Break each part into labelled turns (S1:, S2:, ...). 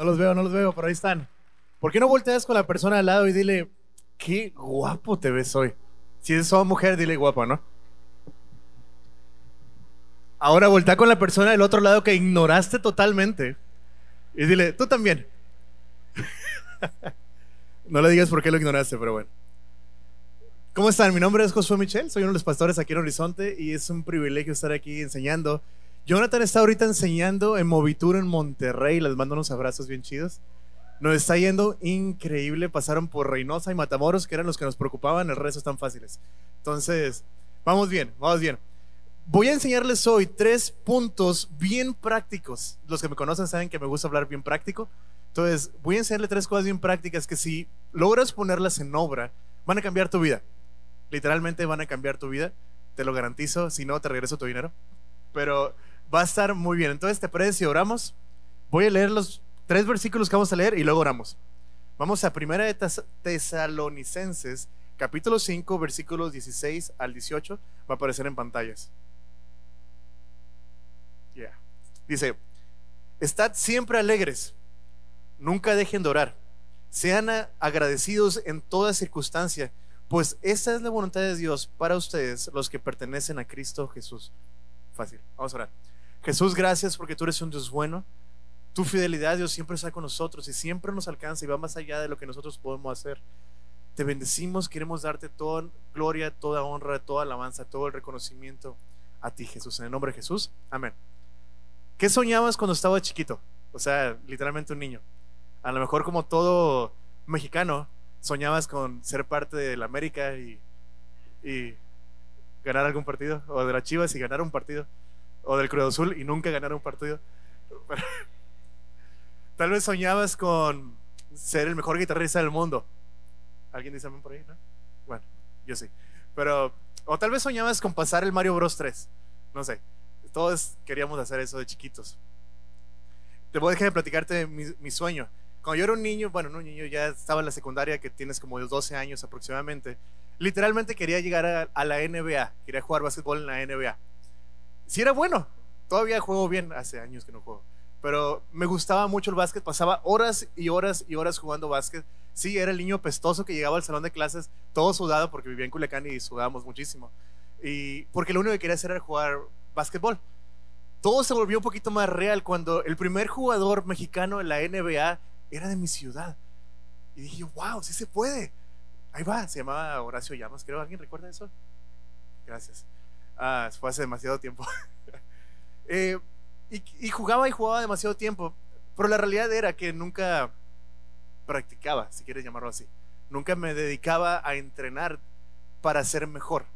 S1: No los veo, no los veo, pero ahí están. ¿Por qué no volteas con la persona al lado y dile, qué guapo te ves hoy? Si es una mujer, dile guapo, ¿no? Ahora voltea con la persona del otro lado que ignoraste totalmente y dile, tú también. no le digas por qué lo ignoraste, pero bueno. ¿Cómo están? Mi nombre es Josué Michel, soy uno de los pastores aquí en Horizonte y es un privilegio estar aquí enseñando. Jonathan está ahorita enseñando en Movitur en Monterrey, les mando unos abrazos bien chidos. Nos está yendo increíble, pasaron por Reynosa y Matamoros, que eran los que nos preocupaban, el resto están fáciles. Entonces, vamos bien, vamos bien. Voy a enseñarles hoy tres puntos bien prácticos. Los que me conocen saben que me gusta hablar bien práctico. Entonces, voy a enseñarles tres cosas bien prácticas que si logras ponerlas en obra, van a cambiar tu vida. Literalmente van a cambiar tu vida, te lo garantizo. Si no, te regreso tu dinero. Pero va a estar muy bien. Entonces, ¿te parece si oramos? Voy a leer los tres versículos que vamos a leer y luego oramos. Vamos a Primera de Tesalonicenses, capítulo 5, versículos 16 al 18. Va a aparecer en pantallas. Yeah. Dice, estad siempre alegres, nunca dejen de orar, sean agradecidos en toda circunstancia, pues esa es la voluntad de Dios para ustedes, los que pertenecen a Cristo Jesús. Fácil, vamos a orar. Jesús, gracias porque tú eres un Dios bueno. Tu fidelidad, Dios, siempre está con nosotros y siempre nos alcanza y va más allá de lo que nosotros podemos hacer. Te bendecimos, queremos darte toda gloria, toda honra, toda alabanza, todo el reconocimiento a ti, Jesús. En el nombre de Jesús, amén. ¿Qué soñabas cuando estaba chiquito? O sea, literalmente un niño. A lo mejor como todo mexicano, soñabas con ser parte de la América y, ganar algún partido, o de las Chivas y ganar un partido, o del Cruz Azul y nunca ganar un partido. Tal vez soñabas con ser el mejor guitarrista del mundo. ¿Alguien dice por ahí? ¿no? Bueno, yo sí. Pero, o tal vez soñabas con pasar el Mario Bros 3. No sé. Todos queríamos hacer eso de chiquitos. Te voy a dejar de platicarte mi, mi sueño. Cuando yo era un niño, bueno, no un niño, ya estaba en la secundaria, que tienes como 12 años aproximadamente, literalmente quería llegar a, a la NBA, quería jugar básquetbol en la NBA. Si era bueno, todavía juego bien, hace años que no juego, pero me gustaba mucho el básquet, pasaba horas y horas y horas jugando básquet. Sí, era el niño pestoso que llegaba al salón de clases todo sudado porque vivía en Culiacán y sudábamos muchísimo. Y porque lo único que quería hacer era jugar básquetbol. Todo se volvió un poquito más real cuando el primer jugador mexicano en la NBA era de mi ciudad. Y dije, wow, sí se puede. Ahí va, se llamaba Horacio Llamas, creo. ¿Alguien recuerda eso? Gracias. Ah, fue hace demasiado tiempo. eh, y, y, jugaba y jugaba demasiado tiempo. Pero la realidad era que nunca practicaba, si quieres llamarlo así. Nunca me dedicaba a entrenar para ser mejor.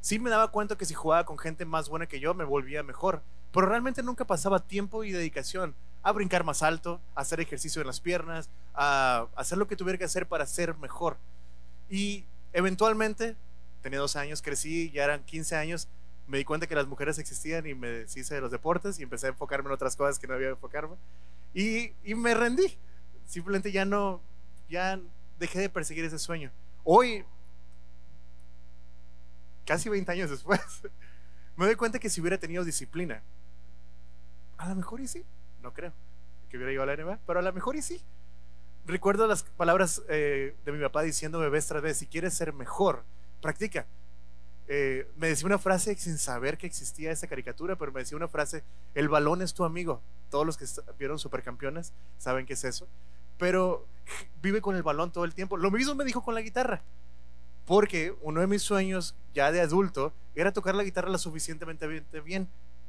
S1: Sí me daba cuenta que si jugaba con gente más buena que yo, me volvía mejor. Pero realmente nunca pasaba tiempo y dedicación a brincar más alto, a hacer ejercicio en las piernas, a hacer lo que tuviera que hacer para ser mejor. Y eventualmente, tenía dos años, crecí, ya eran 15 años, me di cuenta que las mujeres existían y me deshice de los deportes y empecé a enfocarme en otras cosas que no había enfocarme. Y, y me rendí. Simplemente ya no, ya dejé de perseguir ese sueño. Hoy, casi 20 años después, me doy cuenta que si hubiera tenido disciplina, a lo mejor y sí, no creo que hubiera llegado a la NBA, pero a lo mejor y sí. Recuerdo las palabras eh, de mi papá diciéndome vez tras vez, si quieres ser mejor, practica. Eh, me decía una frase sin saber que existía esa caricatura, pero me decía una frase, el balón es tu amigo. Todos los que vieron Supercampeones saben qué es eso. Pero vive con el balón todo el tiempo. Lo mismo me dijo con la guitarra. Porque uno de mis sueños ya de adulto era tocar la guitarra lo suficientemente bien,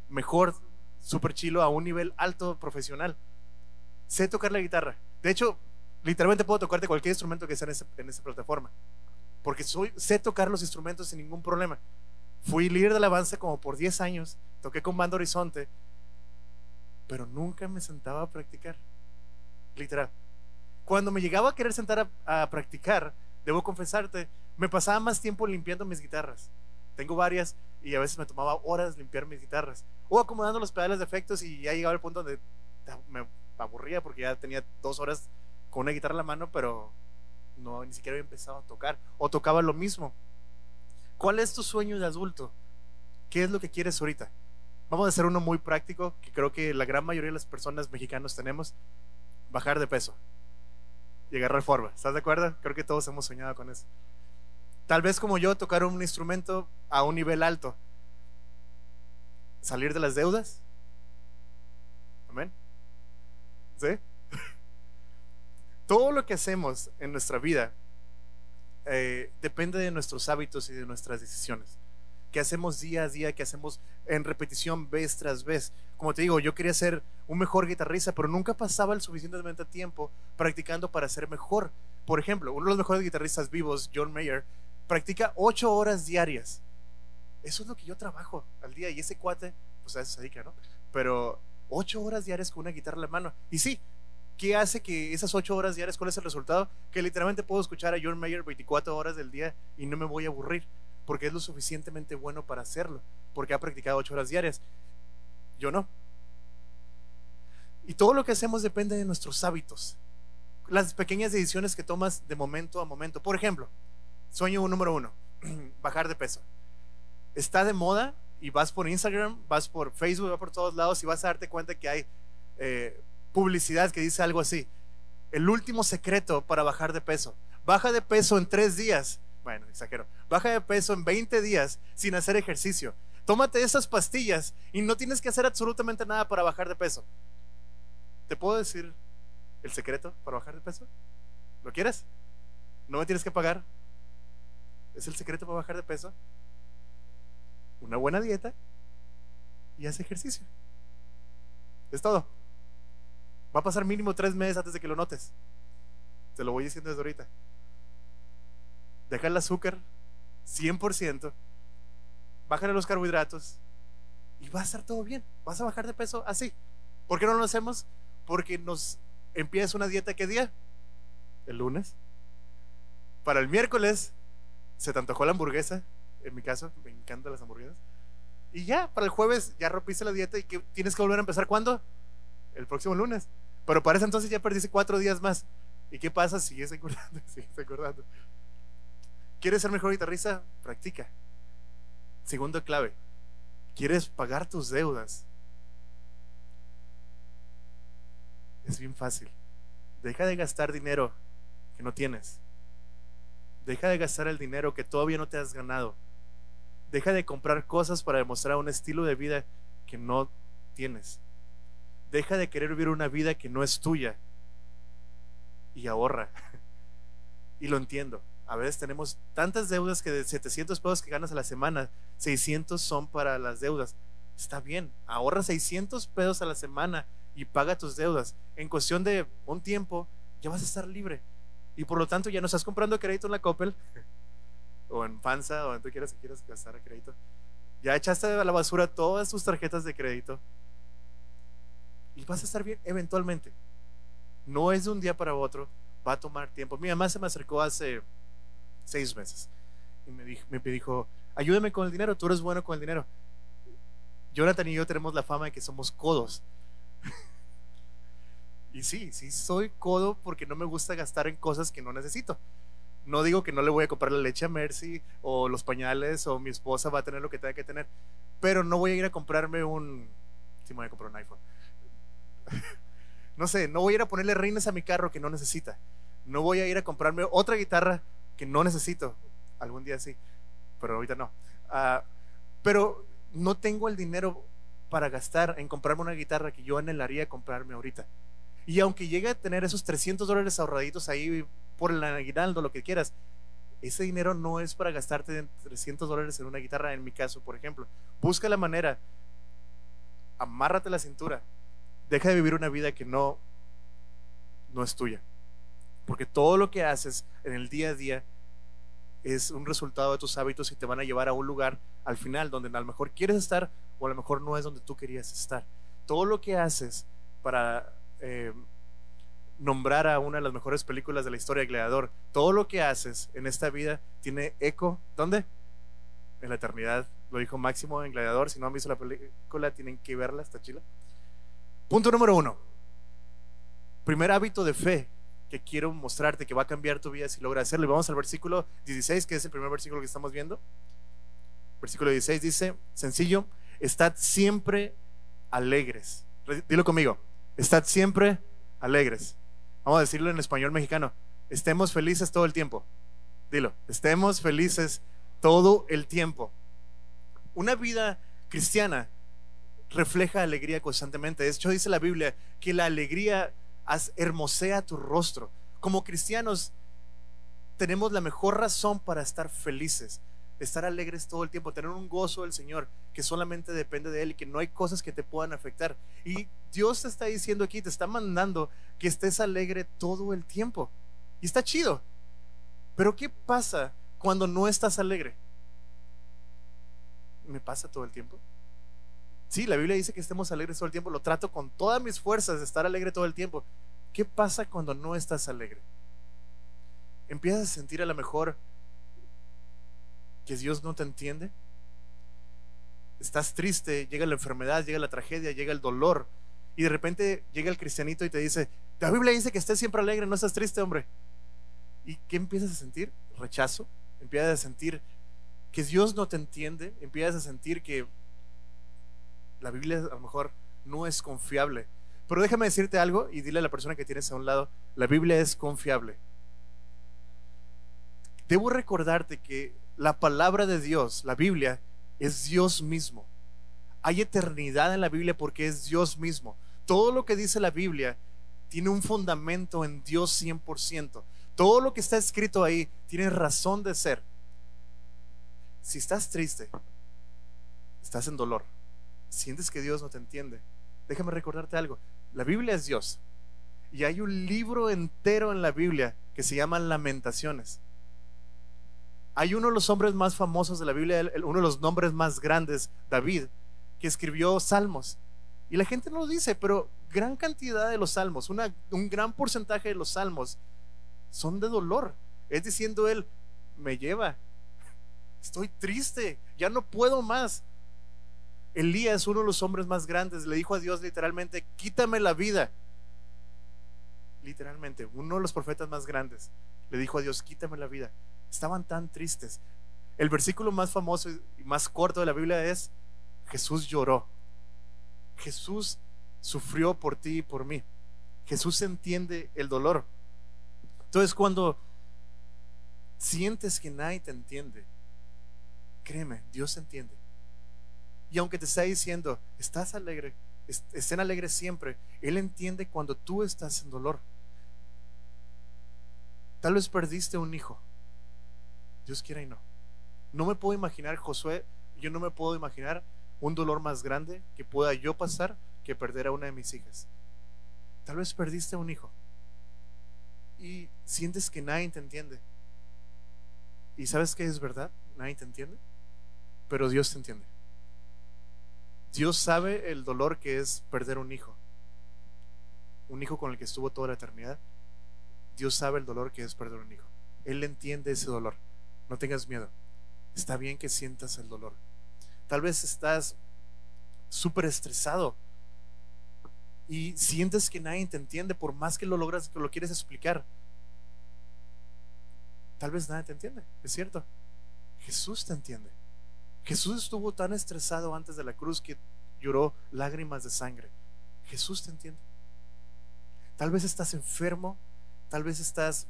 S1: mejor, super chilo, a un nivel alto profesional. Sé tocar la guitarra. De hecho, literalmente puedo tocarte cualquier instrumento que sea en, en esa plataforma porque soy, sé tocar los instrumentos sin ningún problema. Fui líder de alabanza como por 10 años, toqué con Banda Horizonte, pero nunca me sentaba a practicar. Literal. Cuando me llegaba a querer sentar a, a practicar, debo confesarte, me pasaba más tiempo limpiando mis guitarras. Tengo varias y a veces me tomaba horas limpiar mis guitarras. O acomodando los pedales de efectos y ya llegaba al punto donde me aburría porque ya tenía dos horas con una guitarra en la mano, pero no, ni siquiera había empezado a tocar o tocaba lo mismo. ¿Cuál es tu sueño de adulto? ¿Qué es lo que quieres ahorita? Vamos a hacer uno muy práctico que creo que la gran mayoría de las personas mexicanas tenemos. bajar de peso y agarrar forma. ¿Estás de acuerdo? Creo que todos hemos soñado con eso. Tal vez como yo, tocar un instrumento a un nivel alto. Salir de las deudas. Amén. ¿Sí? Todo lo que hacemos en nuestra vida eh, depende de nuestros hábitos y de nuestras decisiones. Que hacemos día a día, que hacemos en repetición vez tras vez. Como te digo, yo quería ser un mejor guitarrista, pero nunca pasaba el suficientemente tiempo practicando para ser mejor. Por ejemplo, uno de los mejores guitarristas vivos, John Mayer, practica ocho horas diarias. Eso es lo que yo trabajo al día y ese cuate, pues a eso se dedica, ¿no? Pero ocho horas diarias con una guitarra en la mano. Y sí, ¿qué hace que esas ocho horas diarias, cuál es el resultado? Que literalmente puedo escuchar a John Mayer 24 horas del día y no me voy a aburrir, porque es lo suficientemente bueno para hacerlo, porque ha practicado ocho horas diarias. Yo no. Y todo lo que hacemos depende de nuestros hábitos, las pequeñas decisiones que tomas de momento a momento. Por ejemplo, sueño número uno, bajar de peso. Está de moda y vas por Instagram, vas por Facebook, vas por todos lados y vas a darte cuenta que hay eh, publicidad que dice algo así. El último secreto para bajar de peso. Baja de peso en tres días. Bueno, exagero. Baja de peso en 20 días sin hacer ejercicio. Tómate esas pastillas y no tienes que hacer absolutamente nada para bajar de peso. ¿Te puedo decir el secreto para bajar de peso? ¿Lo quieres? No me tienes que pagar. ¿Es el secreto para bajar de peso? Una buena dieta y haz ejercicio. Es todo. Va a pasar mínimo tres meses antes de que lo notes. Te lo voy diciendo desde ahorita. Deja el azúcar 100%, bájale los carbohidratos y va a estar todo bien. Vas a bajar de peso así. ¿Por qué no lo hacemos? Porque nos empieza una dieta ¿qué día? El lunes. Para el miércoles se te antojó la hamburguesa. En mi caso, me encantan las hamburguesas. Y ya, para el jueves ya rompiste la dieta y que tienes que volver a empezar ¿cuándo? El próximo lunes. Pero para ese entonces ya perdiste cuatro días más. ¿Y qué pasa? Sigues engordando, sigues engordando. ¿Quieres ser mejor guitarrista? Practica. Segundo clave. ¿Quieres pagar tus deudas? Es bien fácil. Deja de gastar dinero que no tienes. Deja de gastar el dinero que todavía no te has ganado. Deja de comprar cosas para demostrar un estilo de vida que no tienes. Deja de querer vivir una vida que no es tuya. Y ahorra. Y lo entiendo. A veces tenemos tantas deudas que de 700 pesos que ganas a la semana, 600 son para las deudas. Está bien, ahorra 600 pesos a la semana y paga tus deudas. En cuestión de un tiempo, ya vas a estar libre. Y por lo tanto, ya no estás comprando crédito en la Coppel o en Fanza o en tú quieras que quieras gastar crédito. Ya echaste a la basura todas tus tarjetas de crédito y vas a estar bien eventualmente. No es de un día para otro, va a tomar tiempo. Mi mamá se me acercó hace seis meses y me dijo, me dijo, ayúdame con el dinero, tú eres bueno con el dinero. Jonathan y yo tenemos la fama de que somos codos. y sí, sí soy codo porque no me gusta gastar en cosas que no necesito. No digo que no le voy a comprar la leche a Mercy o los pañales o mi esposa va a tener lo que tenga que tener, pero no voy a ir a comprarme un... Sí, me voy a comprar un iPhone no sé, no voy a ir a ponerle reines a mi carro que no necesita. No voy a ir a comprarme otra guitarra que no necesito. Algún día sí, pero ahorita no. Ah, pero no tengo el dinero para gastar en comprarme una guitarra que yo anhelaría comprarme ahorita. Y aunque llegue a tener esos 300 dólares ahorraditos ahí por el aguinaldo, lo que quieras, ese dinero no es para gastarte 300 dólares en una guitarra, en mi caso, por ejemplo. Busca la manera, amárrate la cintura, Deja de vivir una vida que no, no es tuya. Porque todo lo que haces en el día a día es un resultado de tus hábitos y te van a llevar a un lugar al final donde a lo mejor quieres estar o a lo mejor no es donde tú querías estar. Todo lo que haces para eh, nombrar a una de las mejores películas de la historia de Gladiador, todo lo que haces en esta vida tiene eco. ¿Dónde? En la eternidad. Lo dijo Máximo en Gladiador. Si no han visto la película, tienen que verla, está chila. Punto número uno. Primer hábito de fe que quiero mostrarte que va a cambiar tu vida si logras hacerlo. vamos al versículo 16, que es el primer versículo que estamos viendo. Versículo 16 dice, sencillo, estad siempre alegres. Dilo conmigo, estad siempre alegres. Vamos a decirlo en español mexicano. Estemos felices todo el tiempo. Dilo, estemos felices todo el tiempo. Una vida cristiana refleja alegría constantemente. De hecho, dice la Biblia que la alegría hermosea tu rostro. Como cristianos, tenemos la mejor razón para estar felices, estar alegres todo el tiempo, tener un gozo del Señor que solamente depende de Él y que no hay cosas que te puedan afectar. Y Dios te está diciendo aquí, te está mandando que estés alegre todo el tiempo. Y está chido. Pero ¿qué pasa cuando no estás alegre? ¿Me pasa todo el tiempo? Sí, la Biblia dice que estemos alegres todo el tiempo. Lo trato con todas mis fuerzas de estar alegre todo el tiempo. ¿Qué pasa cuando no estás alegre? Empiezas a sentir a lo mejor que Dios no te entiende. Estás triste, llega la enfermedad, llega la tragedia, llega el dolor. Y de repente llega el cristianito y te dice, la Biblia dice que estés siempre alegre, no estás triste, hombre. ¿Y qué empiezas a sentir? Rechazo. Empiezas a sentir que Dios no te entiende. Empiezas a sentir que la Biblia a lo mejor no es confiable. Pero déjame decirte algo y dile a la persona que tienes a un lado, la Biblia es confiable. Debo recordarte que la palabra de Dios, la Biblia, es Dios mismo. Hay eternidad en la Biblia porque es Dios mismo. Todo lo que dice la Biblia tiene un fundamento en Dios 100%. Todo lo que está escrito ahí tiene razón de ser. Si estás triste, estás en dolor, sientes que Dios no te entiende, déjame recordarte algo. La Biblia es Dios. Y hay un libro entero en la Biblia que se llama Lamentaciones. Hay uno de los hombres más famosos de la Biblia, uno de los nombres más grandes, David, que escribió salmos. Y la gente no lo dice, pero gran cantidad de los salmos, un gran porcentaje de los salmos son de dolor. Es diciendo él, me lleva, estoy triste, ya no puedo más. Elías, uno de los hombres más grandes, le dijo a Dios literalmente, quítame la vida. Literalmente, uno de los profetas más grandes le dijo a Dios, quítame la vida. Estaban tan tristes. El versículo más famoso y más corto de la Biblia es, Jesús lloró. Jesús sufrió por ti y por mí. Jesús entiende el dolor. Entonces cuando sientes que nadie te entiende, créeme, Dios entiende. Y aunque te está diciendo, estás alegre, estén alegres siempre, Él entiende cuando tú estás en dolor. Tal vez perdiste un hijo. Dios quiera y no. No me puedo imaginar, Josué, yo no me puedo imaginar un dolor más grande que pueda yo pasar que perder a una de mis hijas. Tal vez perdiste un hijo y sientes que nadie te entiende. ¿Y sabes que es verdad? Nadie te entiende, pero Dios te entiende. Dios sabe el dolor que es perder un hijo, un hijo con el que estuvo toda la eternidad. Dios sabe el dolor que es perder un hijo. Él entiende ese dolor. No tengas miedo. Está bien que sientas el dolor. Tal vez estás súper estresado y sientes que nadie te entiende por más que lo logras, que lo quieres explicar. Tal vez nadie te entiende, es cierto. Jesús te entiende. Jesús estuvo tan estresado antes de la cruz que lloró lágrimas de sangre. Jesús te entiende. Tal vez estás enfermo, tal vez estás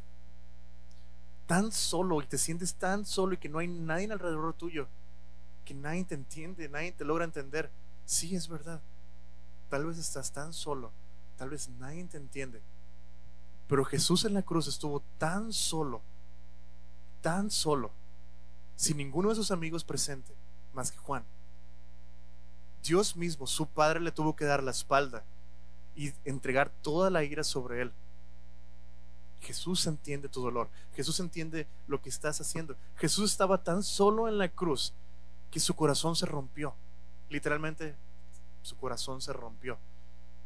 S1: tan solo y te sientes tan solo y que no hay nadie alrededor tuyo, que nadie te entiende, nadie te logra entender. Sí, es verdad. Tal vez estás tan solo, tal vez nadie te entiende. Pero Jesús en la cruz estuvo tan solo, tan solo, sin ninguno de sus amigos presente, más que Juan. Dios mismo, su Padre, le tuvo que dar la espalda y entregar toda la ira sobre él. Jesús entiende tu dolor. Jesús entiende lo que estás haciendo. Jesús estaba tan solo en la cruz que su corazón se rompió. Literalmente su corazón se rompió.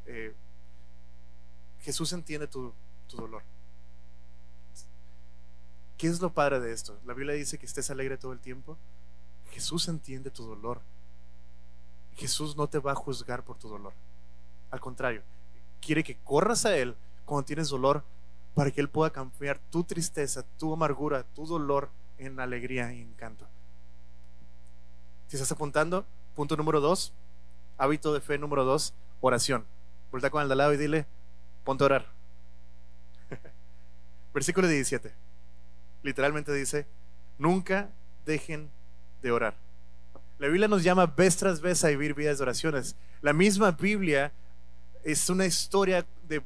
S1: Eh, Jesús entiende tu, tu dolor. ¿Qué es lo padre de esto? La Biblia dice que estés alegre todo el tiempo. Jesús entiende tu dolor. Jesús no te va a juzgar por tu dolor. Al contrario, quiere que corras a Él cuando tienes dolor para que Él pueda cambiar tu tristeza, tu amargura, tu dolor en alegría y encanto. Si estás apuntando, punto número dos, Hábito de fe número dos, oración. Vuelta con el de lado y dile, ponte a orar. Versículo 17. Literalmente dice, nunca dejen de orar. La Biblia nos llama vez tras vez a vivir vidas de oraciones. La misma Biblia es una historia de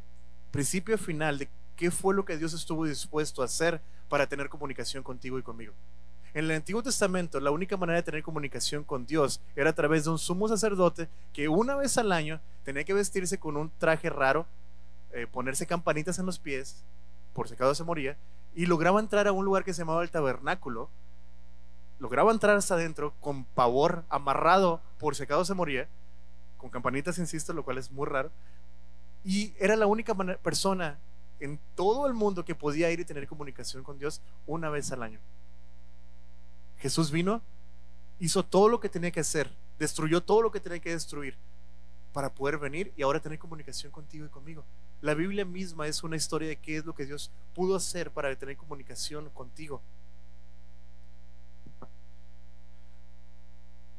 S1: principio a final de qué fue lo que Dios estuvo dispuesto a hacer para tener comunicación contigo y conmigo. En el Antiguo Testamento, la única manera de tener comunicación con Dios era a través de un sumo sacerdote que una vez al año tenía que vestirse con un traje raro, eh, ponerse campanitas en los pies, por si acaso se moría, y lograba entrar a un lugar que se llamaba el tabernáculo, lograba entrar hasta adentro con pavor, amarrado por si acaso se moría, con campanitas, insisto, lo cual es muy raro, y era la única persona en todo el mundo que podía ir y tener comunicación con Dios una vez al año. Jesús vino, hizo todo lo que tenía que hacer, destruyó todo lo que tenía que destruir para poder venir y ahora tener comunicación contigo y conmigo. La Biblia misma es una historia de qué es lo que Dios pudo hacer para tener comunicación contigo.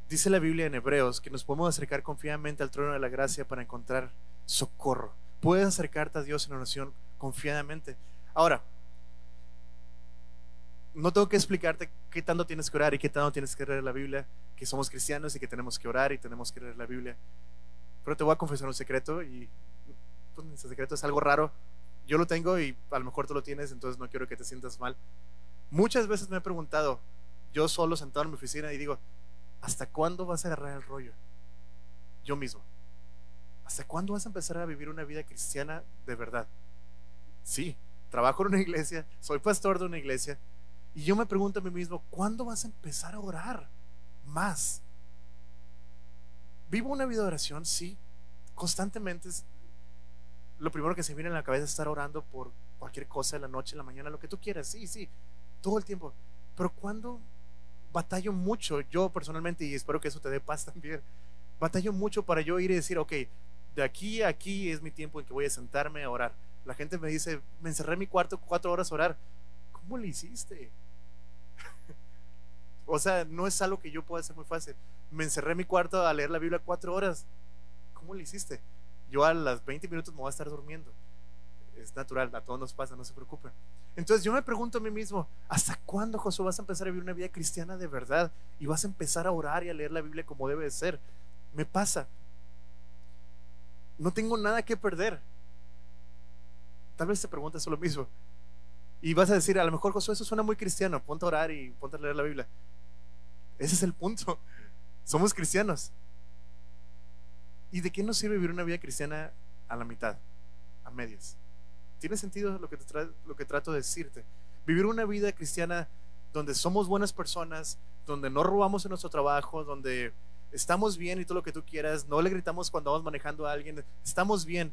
S1: Dice la Biblia en Hebreos que nos podemos acercar confiadamente al trono de la gracia para encontrar socorro. Puedes acercarte a Dios en oración confiadamente. Ahora, no tengo que explicarte qué tanto tienes que orar y qué tanto tienes que leer la Biblia, que somos cristianos y que tenemos que orar y tenemos que leer la Biblia. Pero te voy a confesar un secreto y pues, ese secreto es algo raro. Yo lo tengo y a lo mejor tú lo tienes, entonces no quiero que te sientas mal. Muchas veces me he preguntado, yo solo sentado en mi oficina y digo, ¿hasta cuándo vas a agarrar el rollo? Yo mismo. ¿Hasta cuándo vas a empezar a vivir una vida cristiana de verdad? Sí, trabajo en una iglesia, soy pastor de una iglesia, y yo me pregunto a mí mismo, ¿cuándo vas a empezar a orar más? Vivo una vida de oración, sí, constantemente. Lo primero que se viene en la cabeza es estar orando por cualquier cosa en la noche, en la mañana, lo que tú quieras, sí, sí, todo el tiempo. Pero cuando batallo mucho, yo personalmente, y espero que eso te dé paz también, batallo mucho para yo ir y decir, ok, de aquí a aquí es mi tiempo en que voy a sentarme a orar. La gente me dice, me encerré en mi cuarto cuatro horas a orar. ¿Cómo le hiciste? o sea, no es algo que yo pueda hacer muy fácil. Me encerré en mi cuarto a leer la Biblia cuatro horas. ¿Cómo lo hiciste? Yo a las 20 minutos me voy a estar durmiendo. Es natural, a todos nos pasa, no se preocupen. Entonces yo me pregunto a mí mismo, ¿hasta cuándo, Josué, vas a empezar a vivir una vida cristiana de verdad? Y vas a empezar a orar y a leer la Biblia como debe de ser. Me pasa. No tengo nada que perder. Tal vez te preguntas lo mismo. Y vas a decir, a lo mejor Josué, eso suena muy cristiano, ponte a orar y ponte a leer la Biblia. Ese es el punto. Somos cristianos. ¿Y de qué nos sirve vivir una vida cristiana a la mitad, a medias? ¿Tiene sentido lo que, lo que trato de decirte? Vivir una vida cristiana donde somos buenas personas, donde no robamos en nuestro trabajo, donde estamos bien y todo lo que tú quieras, no le gritamos cuando vamos manejando a alguien, estamos bien,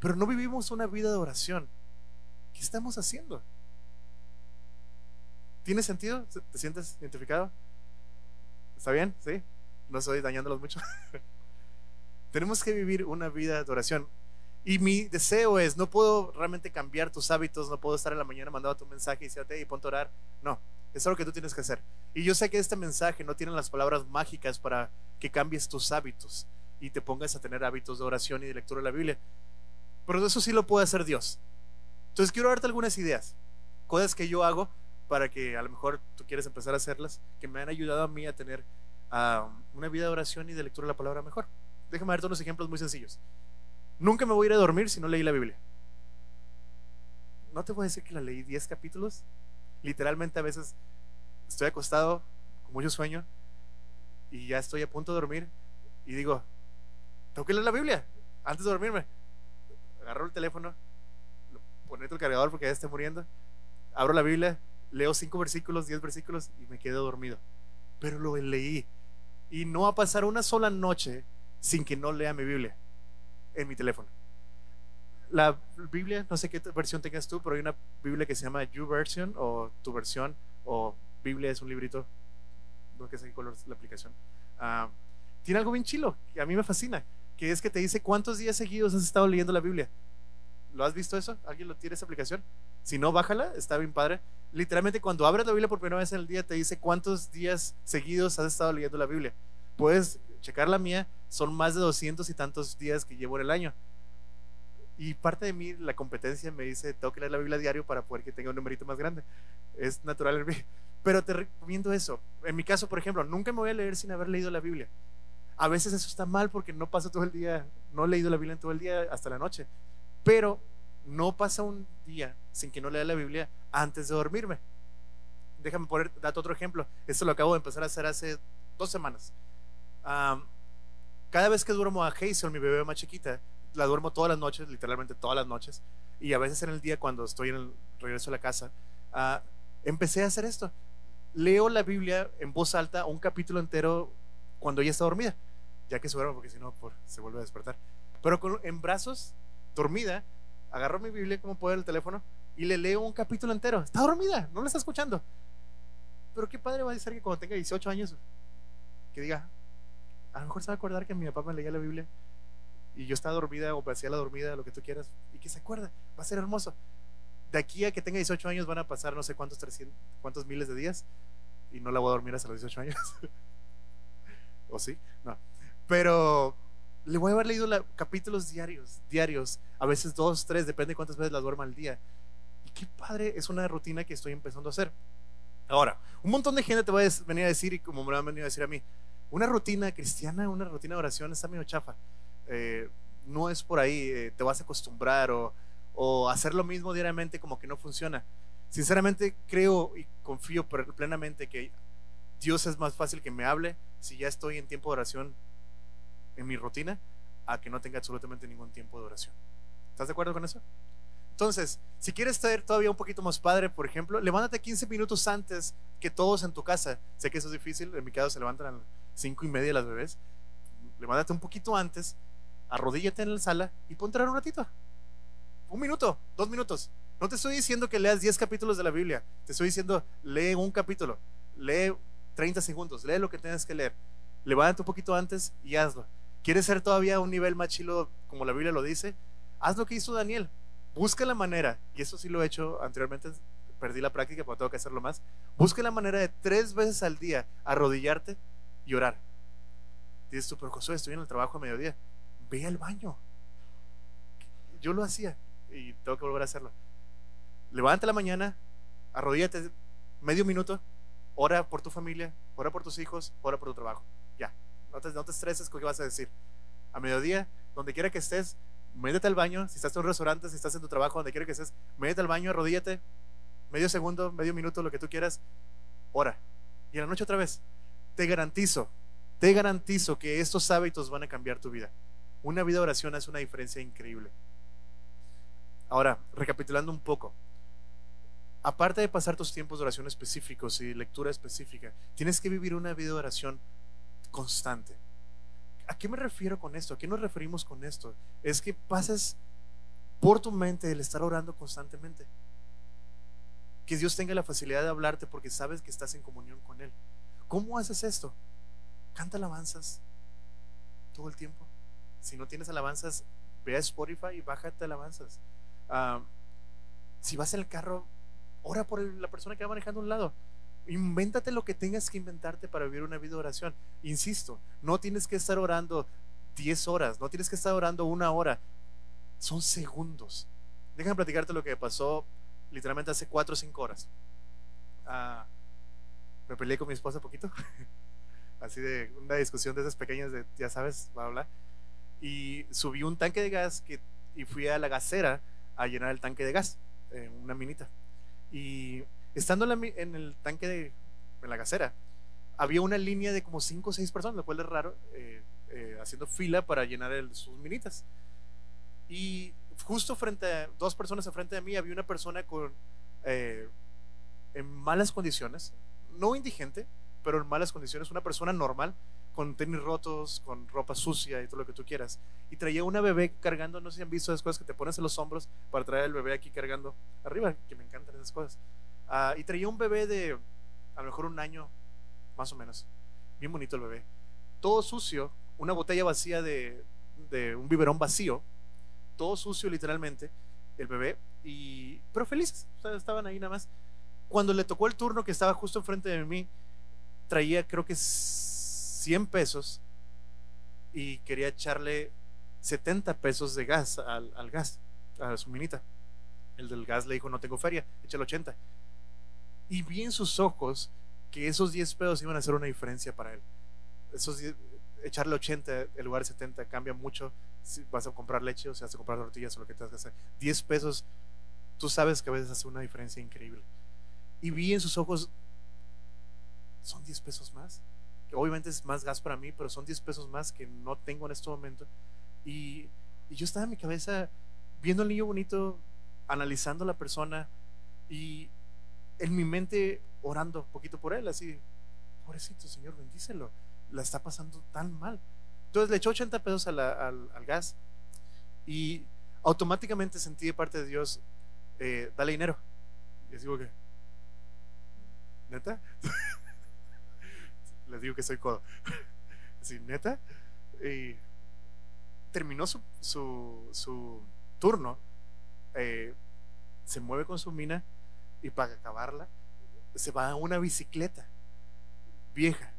S1: pero no vivimos una vida de oración. ¿Qué estamos haciendo? ¿Tiene sentido? ¿Te sientes identificado? ¿Está bien? ¿Sí? No estoy dañándolos mucho. Tenemos que vivir una vida de oración. Y mi deseo es, no puedo realmente cambiar tus hábitos, no puedo estar en la mañana mandando tu mensaje y decirte, y ponte a orar. No, es algo que tú tienes que hacer. Y yo sé que este mensaje no tiene las palabras mágicas para que cambies tus hábitos y te pongas a tener hábitos de oración y de lectura de la Biblia. Pero eso sí lo puede hacer Dios. Entonces quiero darte algunas ideas, cosas que yo hago para que a lo mejor tú quieres empezar a hacerlas, que me han ayudado a mí a tener ah, una vida de oración y de lectura de la palabra mejor. Déjame darte unos ejemplos muy sencillos. Nunca me voy a ir a dormir si no leí la Biblia. No te voy a decir que la leí 10 capítulos. Literalmente a veces estoy acostado con mucho sueño y ya estoy a punto de dormir y digo, tengo que leer la Biblia antes de dormirme. Agarro el teléfono, ponerte el cargador porque ya esté muriendo. Abro la Biblia, leo cinco versículos, diez versículos y me quedo dormido. Pero lo leí. Y no va a pasar una sola noche sin que no lea mi Biblia en mi teléfono. La Biblia, no sé qué versión tengas tú, pero hay una Biblia que se llama You Version o tu versión o Biblia es un librito, no sé qué color es la aplicación. Ah, tiene algo bien chilo que a mí me fascina, que es que te dice cuántos días seguidos has estado leyendo la Biblia. ¿Lo has visto eso? ¿Alguien lo tiene esa aplicación? Si no, bájala, está bien padre. Literalmente cuando abres la Biblia por primera vez en el día te dice cuántos días seguidos has estado leyendo la Biblia. Puedes checar la mía, son más de 200 y tantos días que llevo en el año. Y parte de mí, la competencia me dice, tengo que leer la Biblia diario para poder que tenga un numerito más grande. Es natural en mí. Pero te recomiendo eso. En mi caso, por ejemplo, nunca me voy a leer sin haber leído la Biblia. A veces eso está mal porque no pasa todo el día, no he leído la Biblia en todo el día hasta la noche. Pero no pasa un día sin que no lea la Biblia antes de dormirme. Déjame poner, date otro ejemplo. Esto lo acabo de empezar a hacer hace dos semanas. Cada vez que duermo a Hazel, mi bebé más chiquita, la duermo todas las noches, literalmente todas las noches. Y a veces en el día, cuando estoy en el regreso a la casa, ah, empecé a hacer esto. Leo la Biblia en voz alta, un capítulo entero, cuando ella está dormida, ya que se duerme, porque si no, se vuelve a despertar. Pero en brazos, dormida, agarro mi Biblia como puedo el teléfono y le leo un capítulo entero. Está dormida, no la está escuchando. Pero qué padre va a ser que cuando tenga 18 años, que diga, a lo mejor se va a acordar que mi papá me leía la Biblia y yo estaba dormida o me hacía la dormida, lo que tú quieras, y que se acuerde, va a ser hermoso. De aquí a que tenga 18 años van a pasar no sé cuántos, 300, cuántos miles de días y no la voy a dormir hasta los 18 años. ¿O sí? No. Pero le voy a haber leído capítulos diarios, diarios, a veces dos, tres, depende de cuántas veces la duerma al día. Y qué padre, es una rutina que estoy empezando a hacer. Ahora, un montón de gente te va a venir a decir, y como me lo han venido a decir a mí, una rutina cristiana, una rutina de oración está medio chafa. Eh, no es por ahí, eh, te vas a acostumbrar o, hacer lo mismo diariamente como que no funciona. Sinceramente creo y confío plenamente que Dios es más fácil que me hable si ya estoy en tiempo de oración en mi rutina a que no tenga absolutamente ningún tiempo de oración. ¿Estás de acuerdo con eso? Entonces, si quieres estar todavía un poquito más padre, por ejemplo, levántate 15 minutos antes que todos en tu casa. Sé que eso es difícil, en mi caso se levantan 5 y media las bebés. Levántate un poquito antes, arrodíllate en la sala y ponte a un ratito. Un minuto, dos minutos. No te estoy diciendo que leas 10 capítulos de la Biblia. Te estoy diciendo, lee un capítulo. Lee 30 segundos. Lee lo que tengas que leer. Levántate un poquito antes y hazlo. ¿Quieres ser todavía un nivel más chilo como la Biblia lo dice? Haz lo que hizo Daniel. Busca la manera, y eso sí lo he hecho anteriormente, perdí la práctica, pero tengo que hacerlo más. Busca la manera de tres veces al día arrodillarte y orar. Dices tú, pero Josué, estoy en el trabajo a mediodía. Ve al baño. Yo lo hacía y tengo que volver a hacerlo. Levanta la mañana, arrodíllate medio minuto, ora por tu familia, ora por tus hijos, ora por tu trabajo. Ya, no te, no te estreses con qué vas a decir. A mediodía, donde quiera que estés, métete al baño. Si estás en un restaurante, si estás en tu trabajo, donde quiera que estés, métete al baño, arrodíllate, medio segundo, medio minuto, lo que tú quieras, ora. Y en la noche otra vez. Te garantizo, te garantizo que estos hábitos van a cambiar tu vida. Una vida de oración hace una diferencia increíble. Ahora, recapitulando un poco, aparte de pasar tus tiempos de oración específicos y lectura específica, tienes que vivir una vida de oración constante. ¿A qué me refiero con esto? ¿A qué nos referimos con esto? Es que pases por tu mente el estar orando constantemente. Que Dios tenga la facilidad de hablarte porque sabes que estás en comunión con Él. ¿Cómo haces esto? Canta alabanzas todo el tiempo. Si no tienes alabanzas, ve a Spotify y bájate alabanzas. Ah, si vas en el carro, ora por la persona que va manejando a un lado. Invéntate lo que tengas que inventarte para vivir una vida de oración. Insisto, no tienes que estar orando 10 horas, no tienes que estar orando una hora. Son segundos. Déjame platicarte lo que pasó literalmente hace 4 o 5 horas. Ah, me peleé con mi esposa poquito. Así de una discusión de esas pequeñas de, ya sabes, bla, bla. Y subí un tanque de gas que, y fui a la gasera a llenar el tanque de gas, en una minita. Y estando en, el tanque de en la gasera, había una línea de como 5 o 6 personas, lo cual es raro, eh, eh, haciendo fila para llenar sus minitas. Y justo frente a dos personas enfrente de mí había una persona con eh, en malas condiciones, no indigente, pero en malas condiciones, una persona normal, con tenis rotos, con ropa sucia y todo lo que tú quieras. Y traía una bebé cargando, no sé si han visto esas cosas que te pones en los hombros para traer el bebé aquí cargando arriba, que me encantan esas cosas. Ah, y traía un bebé de a lo mejor un año, más o menos. Bien bonito el bebé. Todo sucio, una botella vacía de, de un biberón vacío, todo sucio literalmente, el bebé, y, pero felices, estaban ahí nada más. Cuando le tocó el turno que estaba justo enfrente de mí, traía creo que 100 pesos y quería echarle 70 pesos de gas al, al gas, a su minita. El del gas le dijo, no tengo feria, échale 80. Y vi en sus ojos que esos 10 pesos iban a hacer una diferencia para él. Esos 10 echarle 80 en lugar de 70 cambia mucho si vas a comprar leche o si vas a comprar tortillas o lo que tengas que hacer. 10 pesos, tú sabes que a veces hace una diferencia increíble. Y vi en sus ojos, son 10 pesos más. Obviamente es más gas para mí, pero son 10 pesos más que no tengo en este momento. Y, y yo estaba en mi cabeza viendo al niño bonito, analizando a la persona y en mi mente orando un poquito por él, así, pobrecito Señor, bendícelo la está pasando tan mal. Entonces le echó 80 pesos al, al, gas y automáticamente sentí de parte de Dios, eh, dale dinero. Y digo que, ¿neta? les digo que soy codo. Así, ¿neta? Y terminó su, su, su turno, eh, se mueve con su mina y para acabarla se va a una bicicleta vieja.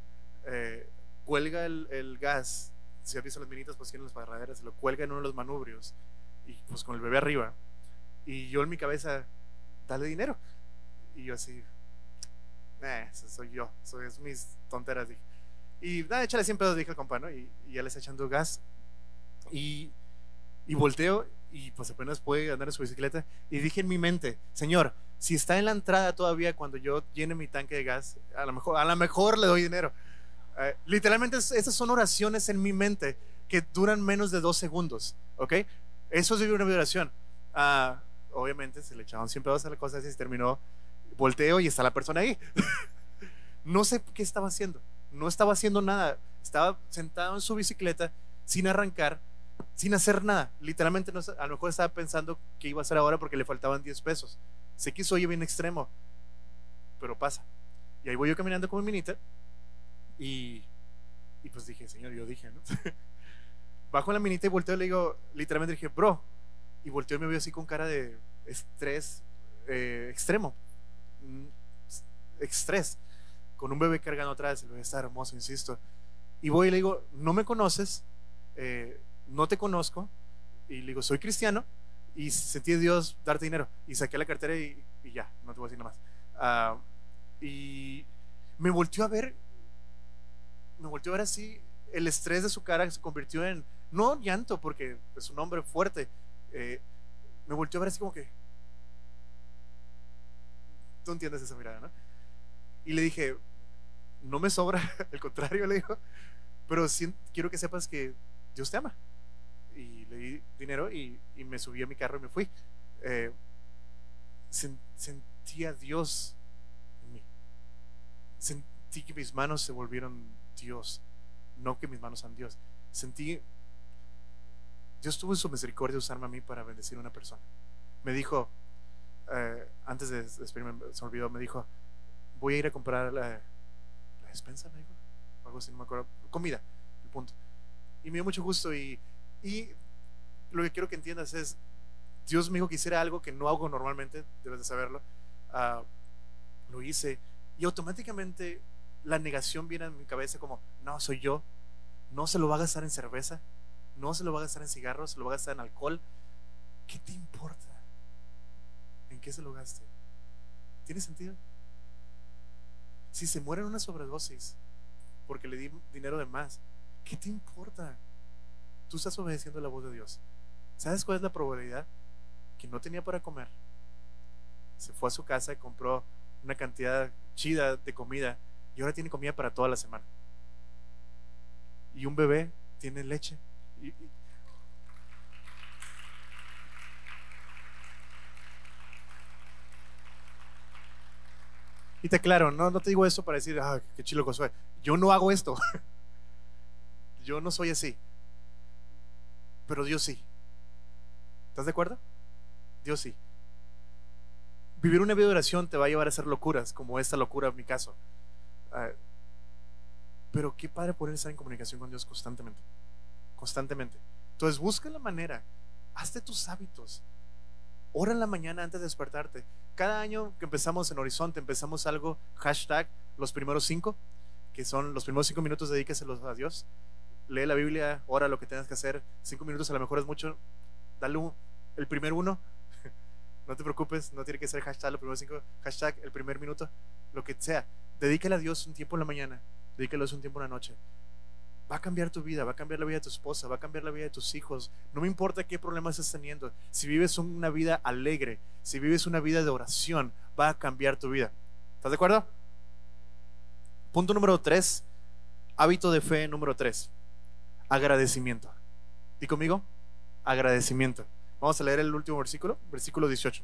S1: Eh, cuelga el, gas, si has visto las minitas, pues tienen las parraderas, se lo cuelga en uno de los manubrios y pues con el bebé arriba. Y yo en mi cabeza, dale dinero. Y yo así, eh, soy yo, soy, es mis tonteras. Dije. Y nada, échale 100 pesos, dije el compa, ¿no? Y, y ya le está echando gas. Y, y volteo y pues apenas puede andar en su bicicleta. Y dije en mi mente, Señor, si está en la entrada todavía cuando yo llene mi tanque de gas, a lo mejor, a lo mejor le doy dinero. Eh, literalmente esas son oraciones en mi mente que duran menos de dos segundos, ¿ok? Eso es una oración. Ah, obviamente se le echaban siempre dos a la cosa y se terminó. Volteo y está la persona ahí. no sé qué estaba haciendo. No estaba haciendo nada. Estaba sentado en su bicicleta sin arrancar, sin hacer nada. Literalmente no, a lo mejor estaba pensando qué iba a hacer ahora porque le faltaban 10 pesos. Sé que soy bien extremo, pero pasa. Y ahí voy yo caminando con mi minita y, y pues dije, Señor, yo dije, ¿no? Bajo la minita y volteo y le digo, literalmente dije, bro. Y volteo y me veo así con cara de estrés eh, extremo. Estrés. Con un bebé cargando atrás, el bebé está hermoso, insisto. Y voy y le digo, no me conoces, eh, no te conozco. Y le digo, soy cristiano y sentí a Dios darte dinero. Y saqué la cartera y, ya, no te voy a decir nada más. Ah, y me volteó a ver me volteó a ver así, el estrés de su cara se convirtió en, no llanto, porque es un hombre fuerte, eh, me volteó a ver así como que, tú entiendes esa mirada, ¿no? Y le dije, no me sobra, al contrario, le dijo, pero quiero que sepas que Dios te ama. Y le di dinero y, me subí a mi carro y me fui. Eh, sentí a Dios en mí. Sentí que mis manos se volvieron Dios, no que mis manos sean Dios. Sentí, Dios tuvo su misericordia usarme a mí para bendecir a una persona. Me dijo, eh, antes de despedirme, se me olvidó, me dijo, voy a ir a comprar la, la despensa, me dijo, algo así, no me acuerdo, comida, el punto. Y me dio mucho gusto y, y lo que quiero que entiendas es, Dios me dijo que hiciera algo que no hago normalmente, debes de saberlo. Ah, lo hice y automáticamente la negación viene a mi cabeza como, no, soy yo, no se lo va a gastar en cerveza, no se lo va a gastar en cigarros, se lo va a gastar en alcohol. ¿Qué te importa? ¿En qué se lo gaste? ¿Tiene sentido? Si se muere en una sobredosis porque le di dinero de más, ¿qué te importa? Tú estás obedeciendo la voz de Dios. ¿Sabes cuál es la probabilidad? Que no tenía para comer. Se fue a su casa y compró una cantidad chida de comida y ahora tiene comida para toda la semana. Y un bebé tiene leche. Te aclaro, no, no te digo eso para decir, ah, qué chilo soy. Yo no hago esto. Yo no soy así. Pero Dios sí. ¿Estás de acuerdo? Dios sí. Vivir una vida de oración te va a llevar a hacer locuras, como esta locura en mi caso. Ah, pero qué padre poder estar en comunicación con Dios constantemente. Constantemente. Entonces busca la manera. Hazte tus hábitos. Ora en la mañana antes de despertarte. Cada año que empezamos en Horizonte, empezamos algo, hashtag los primeros cinco, que son los primeros cinco minutos dedíqueselos a Dios. lee la Biblia, ora lo que tengas que hacer. Cinco minutos a lo mejor es mucho. Dale el primer uno. No te preocupes, no tiene que ser hashtag los primeros cinco, hashtag el primer minuto, lo que sea. Dedícale a Dios un tiempo en la mañana, dedícale a Dios un tiempo en la noche. Va a cambiar tu vida, va a cambiar la vida de tu esposa, va a cambiar la vida de tus hijos. No me importa qué problemas estés teniendo. Si vives una vida alegre, si vives una vida de oración, va a cambiar tu vida. ¿Estás de acuerdo? Punto número tres, hábito de fe número tres, agradecimiento. ¿Y conmigo? Agradecimiento. Vamos a leer el último versículo, versículo 18.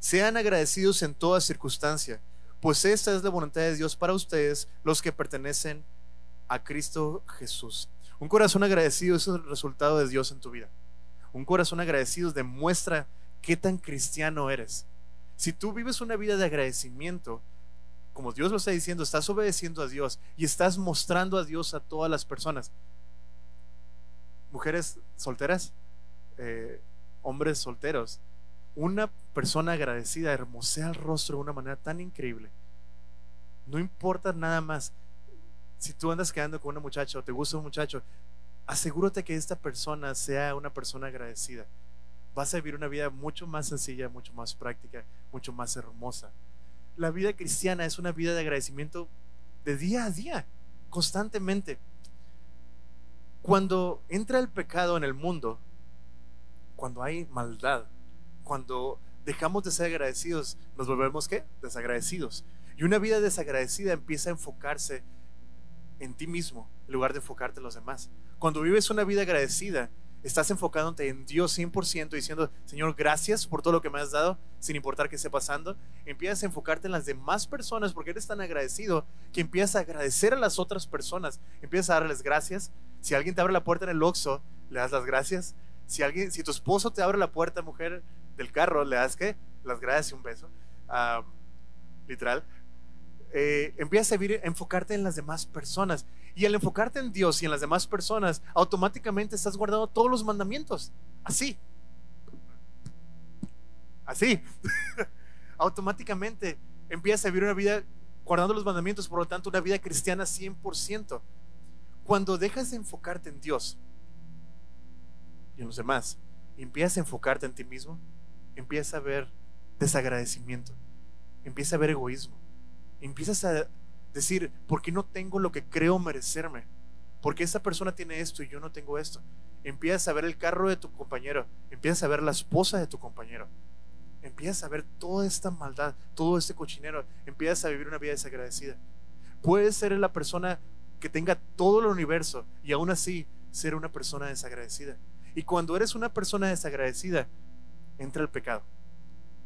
S1: Sean agradecidos en toda circunstancia, pues esta es la voluntad de Dios para ustedes, los que pertenecen a Cristo Jesús. Un corazón agradecido es el resultado de Dios en tu vida. Un corazón agradecido demuestra qué tan cristiano eres. Si tú vives una vida de agradecimiento, como Dios lo está diciendo, estás obedeciendo a Dios y estás mostrando a Dios a todas las personas. Mujeres solteras, eh, hombres solteros, una persona agradecida hermosea el rostro de una manera tan increíble. No importa nada más. Si tú andas quedando con una muchacha o te gusta un muchacho, asegúrate que esta persona sea una persona agradecida. Vas a vivir una vida mucho más sencilla, mucho más práctica, mucho más hermosa. La vida cristiana es una vida de agradecimiento de día a día, constantemente. Cuando entra el pecado en el mundo, cuando hay maldad, cuando dejamos de ser agradecidos, nos volvemos qué? Desagradecidos. Y una vida desagradecida empieza a enfocarse en ti mismo en lugar de enfocarte en los demás. Cuando vives una vida agradecida, estás enfocándote en Dios 100% diciendo, Señor, gracias por todo lo que me has dado, sin importar qué esté pasando. Empiezas a enfocarte en las demás personas porque eres tan agradecido que empiezas a agradecer a las otras personas. Empiezas a darles gracias. Si alguien te abre la puerta en el Oxxo, le das las gracias. Si alguien, si tu esposo te abre la puerta, mujer, del carro, le das qué? Las gracias y un beso. Ah, literal. Eh, empiezas a, vivir, enfocarte en las demás personas. Y al enfocarte en Dios y en las demás personas, automáticamente estás guardando todos los mandamientos. Así. Así. automáticamente empiezas a vivir una vida guardando los mandamientos, por lo tanto, una vida cristiana 100%. Cuando dejas de enfocarte en Dios y en los demás, y empiezas a enfocarte en ti mismo, empieza a ver desagradecimiento, empieza a ver egoísmo, empiezas a decir, ¿por qué no tengo lo que creo merecerme? Porque esa persona tiene esto y yo no tengo esto. Empiezas a ver el carro de tu compañero, empiezas a ver la esposa de tu compañero, empiezas a ver toda esta maldad, todo este cochinero, empiezas a vivir una vida desagradecida. Puedes ser la persona que tenga todo el universo y aún así ser una persona desagradecida. Y cuando eres una persona desagradecida, entra el pecado.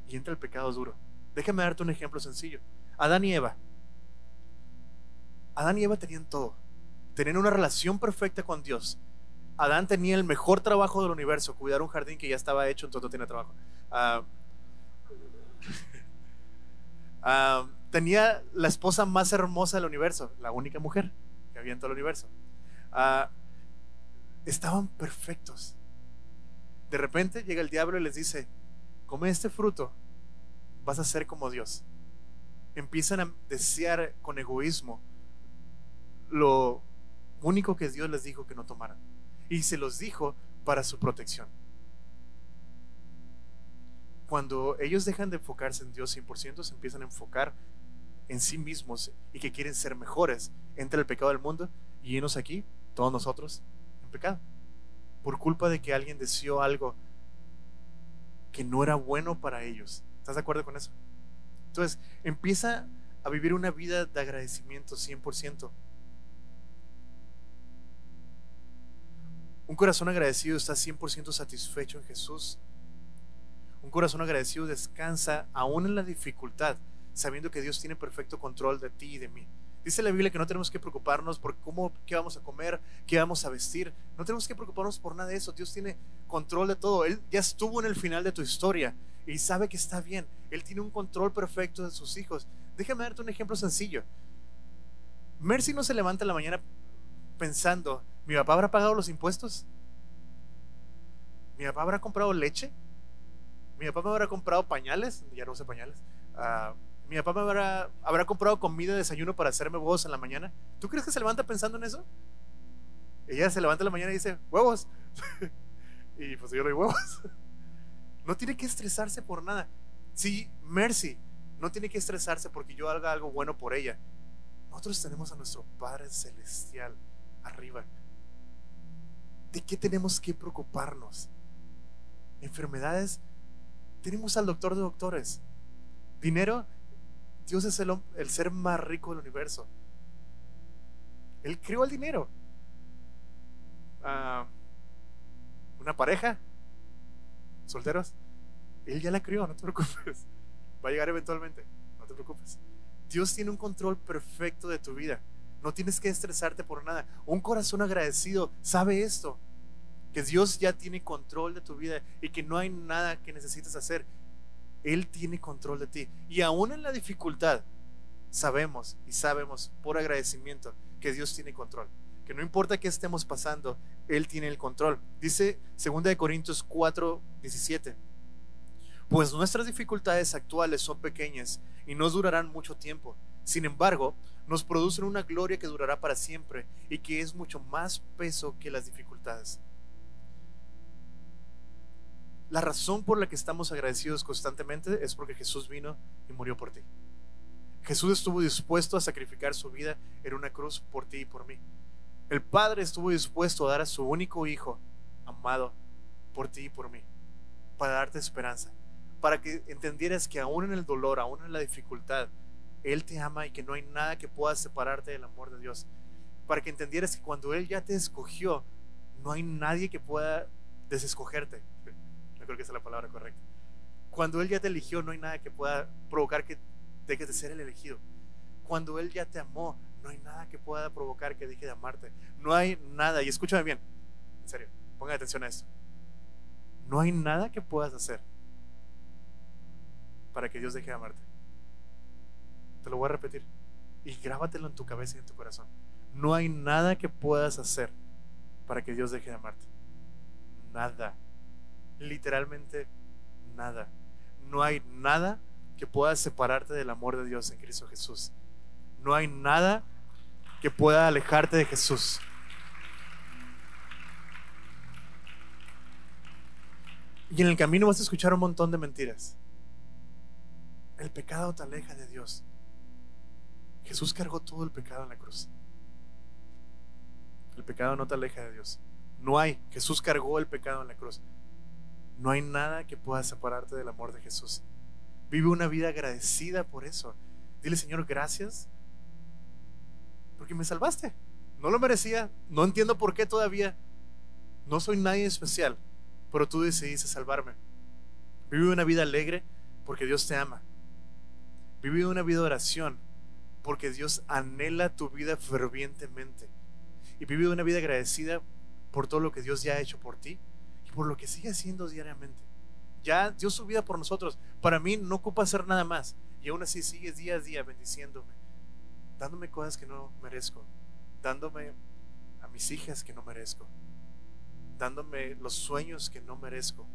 S1: Y entra el pecado duro. Déjame darte un ejemplo sencillo. Adán y Eva. Adán y Eva tenían todo. Tenían una relación perfecta con Dios. Adán tenía el mejor trabajo del universo, cuidar un jardín que ya estaba hecho, entonces no tiene trabajo. Ah, tenía la esposa más hermosa del universo, la única mujer que había en todo el universo. Ah, estaban perfectos. De repente llega el diablo y les dice, come este fruto, vas a ser como Dios. Empiezan a desear con egoísmo lo único que Dios les dijo que no tomaran. Y se los dijo para su protección. Cuando ellos dejan de enfocarse en Dios 100%, se empiezan a enfocar en sí mismos y que quieren ser mejores, entra el pecado del mundo y llenos aquí, todos nosotros, en pecado. Por culpa de que alguien deseó algo que no era bueno para ellos. ¿Estás de acuerdo con eso? Entonces, empieza a vivir una vida de agradecimiento 100%. Un corazón agradecido está 100% satisfecho en Jesús. Un corazón agradecido descansa aún en la dificultad, sabiendo que Dios tiene perfecto control de ti y de mí. Dice la Biblia que no tenemos que preocuparnos por cómo, qué vamos a comer, qué vamos a vestir. No tenemos que preocuparnos por nada de eso. Dios tiene control de todo. Él ya estuvo en el final de tu historia y sabe que está bien. Él tiene un control perfecto de sus hijos. Déjame darte un ejemplo sencillo. Mercy no se levanta en la mañana pensando, ¿mi papá habrá pagado los impuestos? ¿Mi papá habrá comprado leche? ¿Mi papá me habrá comprado pañales? Ya no usa pañales. Uh, ¿Mi papá me habrá, comprado comida, desayuno para hacerme huevos en la mañana? ¿Tú crees que se levanta pensando en eso? Ella se levanta en la mañana y dice, huevos. y pues yo le doy huevos. no tiene que estresarse por nada. Sí, Mercy no tiene que estresarse porque yo haga algo bueno por ella. Nosotros tenemos a nuestro Padre Celestial arriba. ¿De qué tenemos que preocuparnos? Enfermedades, tenemos al doctor de doctores. Dinero, Dios es el, el ser más rico del universo. Él creó el dinero. Ah, una pareja, solteros, Él ya la crió, no te preocupes. Va a llegar eventualmente, no te preocupes. Dios tiene un control perfecto de tu vida. No tienes que estresarte por nada. Un corazón agradecido sabe esto, que Dios ya tiene control de tu vida y que no hay nada que necesites hacer. Él tiene control de ti. Y aún en la dificultad, sabemos y sabemos por agradecimiento que Dios tiene control. Que no importa qué estemos pasando, Él tiene el control. Dice 2 Corintios 4, 17. Pues nuestras dificultades actuales son pequeñas y no durarán mucho tiempo. Sin embargo, nos producen una gloria que durará para siempre y que es mucho más peso que las dificultades. La razón por la que estamos agradecidos constantemente es porque Jesús vino y murió por ti. Jesús estuvo dispuesto a sacrificar su vida en una cruz por ti y por mí. El Padre estuvo dispuesto a dar a su único Hijo, amado, por ti y por mí, para darte esperanza, para que entendieras que aún en el dolor, aún en la dificultad, Él te ama y que no hay nada que pueda separarte del amor de Dios. Para que entendieras que cuando Él ya te escogió, no hay nadie que pueda desescogerte creo que es la palabra correcta. Cuando Él ya te eligió, no hay nada que pueda provocar que dejes de ser el elegido. Cuando Él ya te amó, no hay nada que pueda provocar que deje de amarte. No hay nada, y escúchame bien, en serio, pongan atención a esto. No hay nada que puedas hacer para que Dios deje de amarte. Te lo voy a repetir. Y grábatelo en tu cabeza y en tu corazón. No hay nada que puedas hacer para que Dios deje de amarte. Nada literalmente nada. No hay nada que pueda separarte del amor de Dios en Cristo Jesús. No hay nada que pueda alejarte de Jesús. Y en el camino vas a escuchar un montón de mentiras. El pecado te aleja de Dios. Jesús cargó todo el pecado en la cruz. El pecado no te aleja de Dios. No hay. Jesús cargó el pecado en la cruz. No hay nada que pueda separarte del amor de Jesús. Vive una vida agradecida por eso. Dile, Señor, gracias porque me salvaste. No lo merecía. No entiendo por qué todavía. No soy nadie especial, pero tú decidiste salvarme. Vive una vida alegre porque Dios te ama. Vive una vida de oración porque Dios anhela tu vida fervientemente. Y vive una vida agradecida por todo lo que Dios ya ha hecho por ti por lo que sigue haciendo diariamente. Ya dio su vida por nosotros. Para mí no ocupa hacer nada más. Y aún así sigue día a día bendiciéndome, dándome cosas que no merezco, dándome a mis hijas que no merezco, dándome los sueños que no merezco,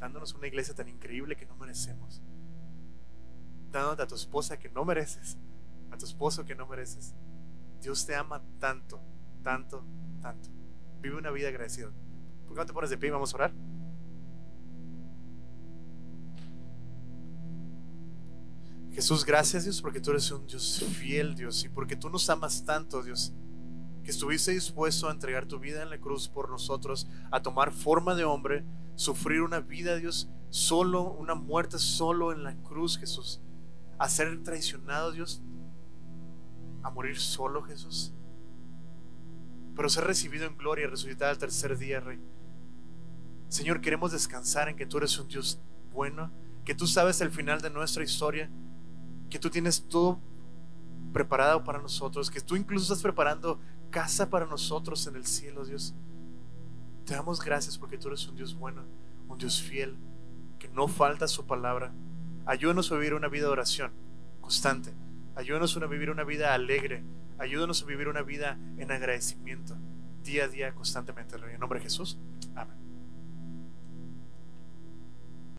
S1: dándonos una iglesia tan increíble que no merecemos, dándote a tu esposa que no mereces, a tu esposo que no mereces. Dios te ama tanto, tanto, tanto. Vive una vida agradecida. ¿Por qué no te pones de pie y vamos a orar? Jesús, gracias Dios porque tú eres un Dios fiel, Dios, y porque tú nos amas tanto, Dios, que estuviste dispuesto a entregar tu vida en la cruz por nosotros, a tomar forma de hombre, sufrir una vida, Dios, solo, una muerte solo en la cruz, Jesús, a ser traicionado, Dios, a morir solo, Jesús, pero ser recibido en gloria y resucitar al tercer día, Rey. Señor, queremos descansar en que tú eres un Dios bueno, que tú sabes el final de nuestra historia, que tú tienes todo preparado para nosotros, que tú incluso estás preparando casa para nosotros en el cielo, Dios. Te damos gracias porque tú eres un Dios bueno, un Dios fiel, que no falta su palabra. Ayúdanos a vivir una vida de oración constante. Ayúdanos a vivir una vida alegre. Ayúdanos a vivir una vida en agradecimiento, día a día, constantemente. En nombre de Jesús. Amén.